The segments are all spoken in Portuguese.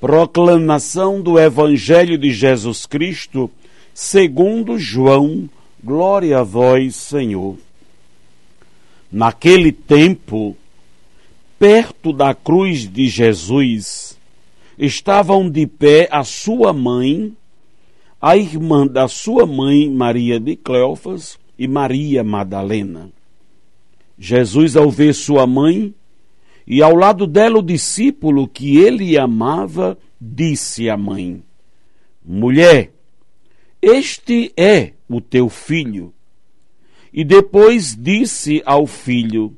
Proclamação do Evangelho de Jesus Cristo, segundo João, glória a vós, Senhor. Naquele tempo, perto da cruz de Jesus, estavam de pé a sua mãe, a irmã da sua mãe, Maria de Cleofas, e Maria Madalena. Jesus, ao ver sua mãe, e ao lado dela o discípulo que ele amava, disse à mãe: Mulher, este é o teu filho. E depois disse ao filho: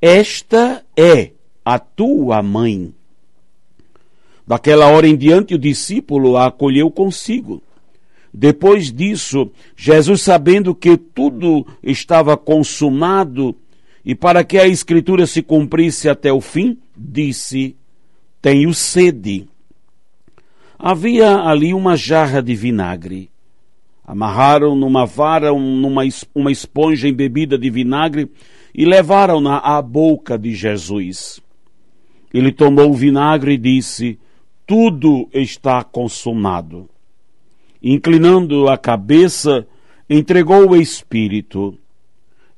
Esta é a tua mãe. Daquela hora em diante, o discípulo a acolheu consigo. Depois disso, Jesus, sabendo que tudo estava consumado, e para que a escritura se cumprisse até o fim, disse: Tenho sede. Havia ali uma jarra de vinagre. Amarraram numa vara numa, uma esponja embebida de vinagre e levaram-na à boca de Jesus. Ele tomou o vinagre e disse: Tudo está consumado. Inclinando a cabeça, entregou o Espírito.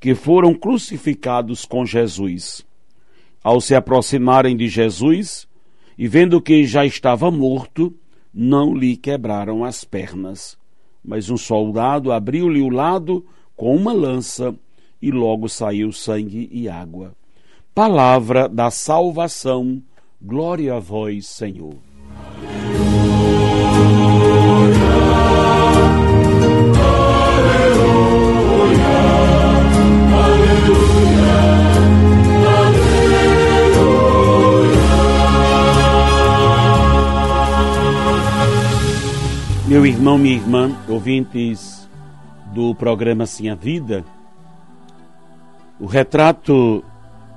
que foram crucificados com Jesus. Ao se aproximarem de Jesus e vendo que já estava morto, não lhe quebraram as pernas. Mas um soldado abriu-lhe o lado com uma lança e logo saiu sangue e água. Palavra da salvação, glória a vós, Senhor. Meu irmão, minha irmã, ouvintes do programa Sim a Vida, o retrato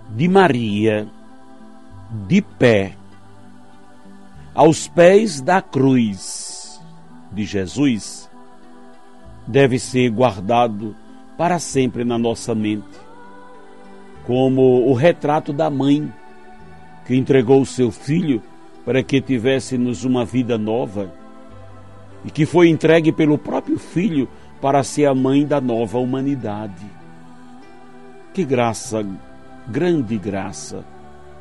de Maria de pé aos pés da cruz de Jesus deve ser guardado para sempre na nossa mente, como o retrato da mãe que entregou o seu filho para que tivéssemos uma vida nova e que foi entregue pelo próprio Filho para ser a mãe da nova humanidade. Que graça, grande graça,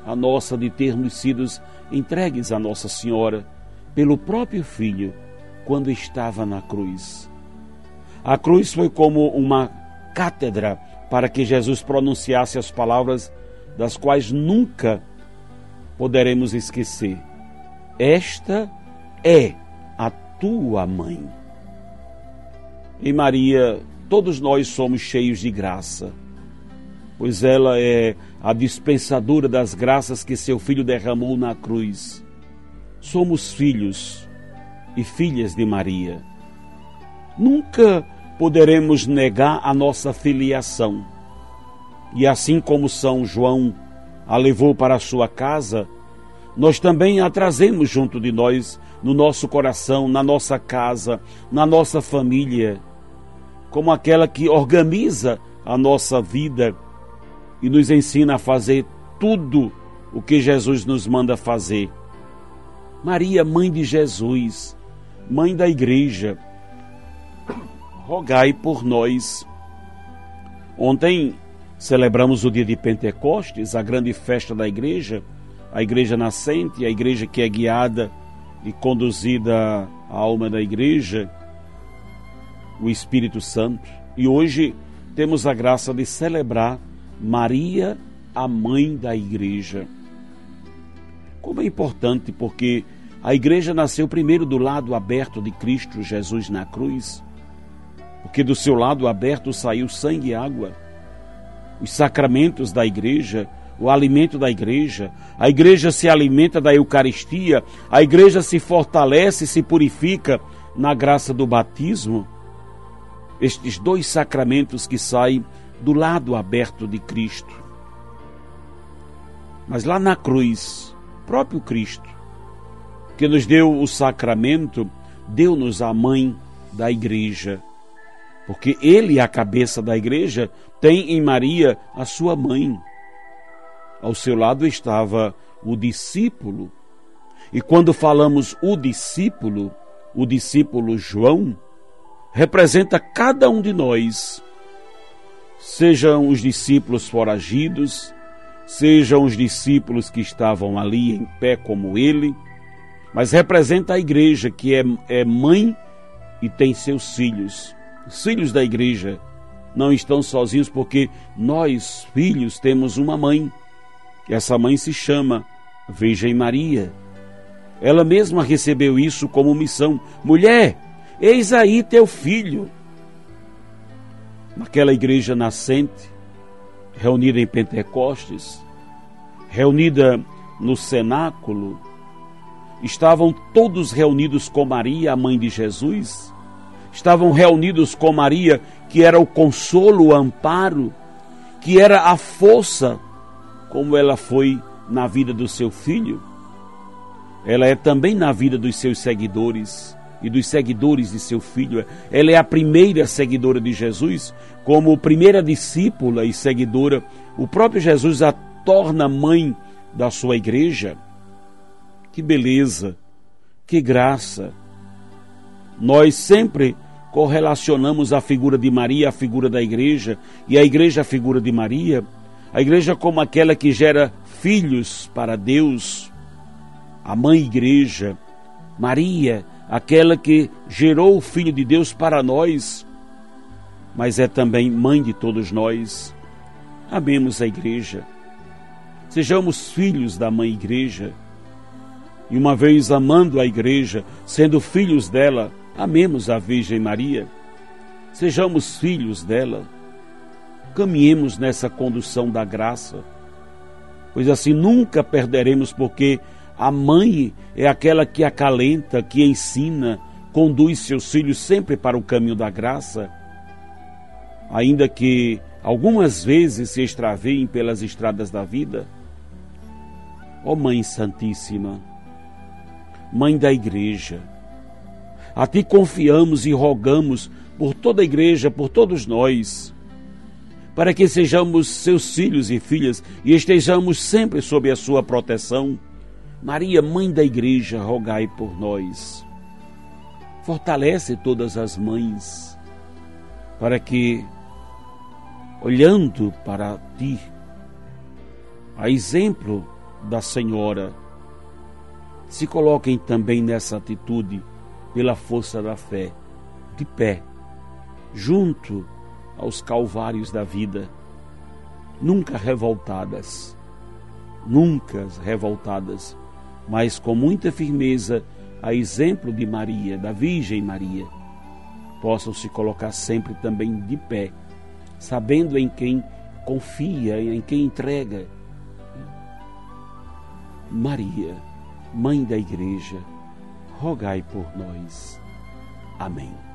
a nossa de termos sido entregues a Nossa Senhora pelo próprio Filho quando estava na cruz. A cruz foi como uma cátedra para que Jesus pronunciasse as palavras das quais nunca poderemos esquecer. Esta é tua mãe. E Maria, todos nós somos cheios de graça, pois ela é a dispensadora das graças que seu filho derramou na cruz. Somos filhos e filhas de Maria. Nunca poderemos negar a nossa filiação. E assim como São João a levou para a sua casa, nós também a trazemos junto de nós, no nosso coração, na nossa casa, na nossa família, como aquela que organiza a nossa vida e nos ensina a fazer tudo o que Jesus nos manda fazer. Maria, mãe de Jesus, mãe da igreja, rogai por nós. Ontem celebramos o dia de Pentecostes, a grande festa da igreja a igreja nascente, a igreja que é guiada e conduzida a alma da igreja. o Espírito Santo e hoje temos a graça de celebrar Maria, a mãe da igreja. Como é importante porque a igreja nasceu primeiro do lado aberto de Cristo Jesus na cruz, porque do seu lado aberto saiu sangue e água. Os sacramentos da igreja, o alimento da igreja, a igreja se alimenta da Eucaristia, a igreja se fortalece e se purifica na graça do batismo. Estes dois sacramentos que saem do lado aberto de Cristo. Mas lá na cruz, próprio Cristo, que nos deu o sacramento, deu-nos a mãe da igreja. Porque ele, a cabeça da igreja, tem em Maria a sua mãe. Ao seu lado estava o discípulo. E quando falamos o discípulo, o discípulo João, representa cada um de nós sejam os discípulos foragidos, sejam os discípulos que estavam ali em pé como ele, mas representa a igreja que é, é mãe e tem seus filhos. Os filhos da igreja não estão sozinhos porque nós, filhos, temos uma mãe. Essa mãe se chama Virgem Maria. Ela mesma recebeu isso como missão. Mulher, eis aí teu filho naquela igreja nascente, reunida em Pentecostes, reunida no cenáculo, estavam todos reunidos com Maria, a mãe de Jesus, estavam reunidos com Maria, que era o consolo, o amparo, que era a força, como ela foi na vida do seu filho, ela é também na vida dos seus seguidores e dos seguidores de seu filho. Ela é a primeira seguidora de Jesus, como primeira discípula e seguidora. O próprio Jesus a torna mãe da sua igreja. Que beleza, que graça. Nós sempre correlacionamos a figura de Maria à figura da igreja e a igreja à figura de Maria. A igreja como aquela que gera filhos para Deus, a mãe igreja. Maria, aquela que gerou o Filho de Deus para nós, mas é também mãe de todos nós. Amemos a igreja. Sejamos filhos da mãe igreja. E uma vez amando a igreja, sendo filhos dela, amemos a Virgem Maria. Sejamos filhos dela. Caminhemos nessa condução da graça, pois assim nunca perderemos, porque a mãe é aquela que acalenta, que ensina, conduz seus filhos sempre para o caminho da graça, ainda que algumas vezes se extraviem pelas estradas da vida. Ó oh Mãe Santíssima, Mãe da Igreja, a Ti confiamos e rogamos por toda a Igreja, por todos nós, para que sejamos seus filhos e filhas e estejamos sempre sob a Sua proteção Maria, Mãe da Igreja, rogai por nós. Fortalece todas as mães, para que, olhando para ti, a exemplo da Senhora, se coloquem também nessa atitude pela força da fé, de pé, junto aos calvários da vida, nunca revoltadas, nunca revoltadas mas com muita firmeza, a exemplo de Maria, da Virgem Maria, possam se colocar sempre também de pé, sabendo em quem confia, em quem entrega. Maria, Mãe da Igreja, rogai por nós. Amém.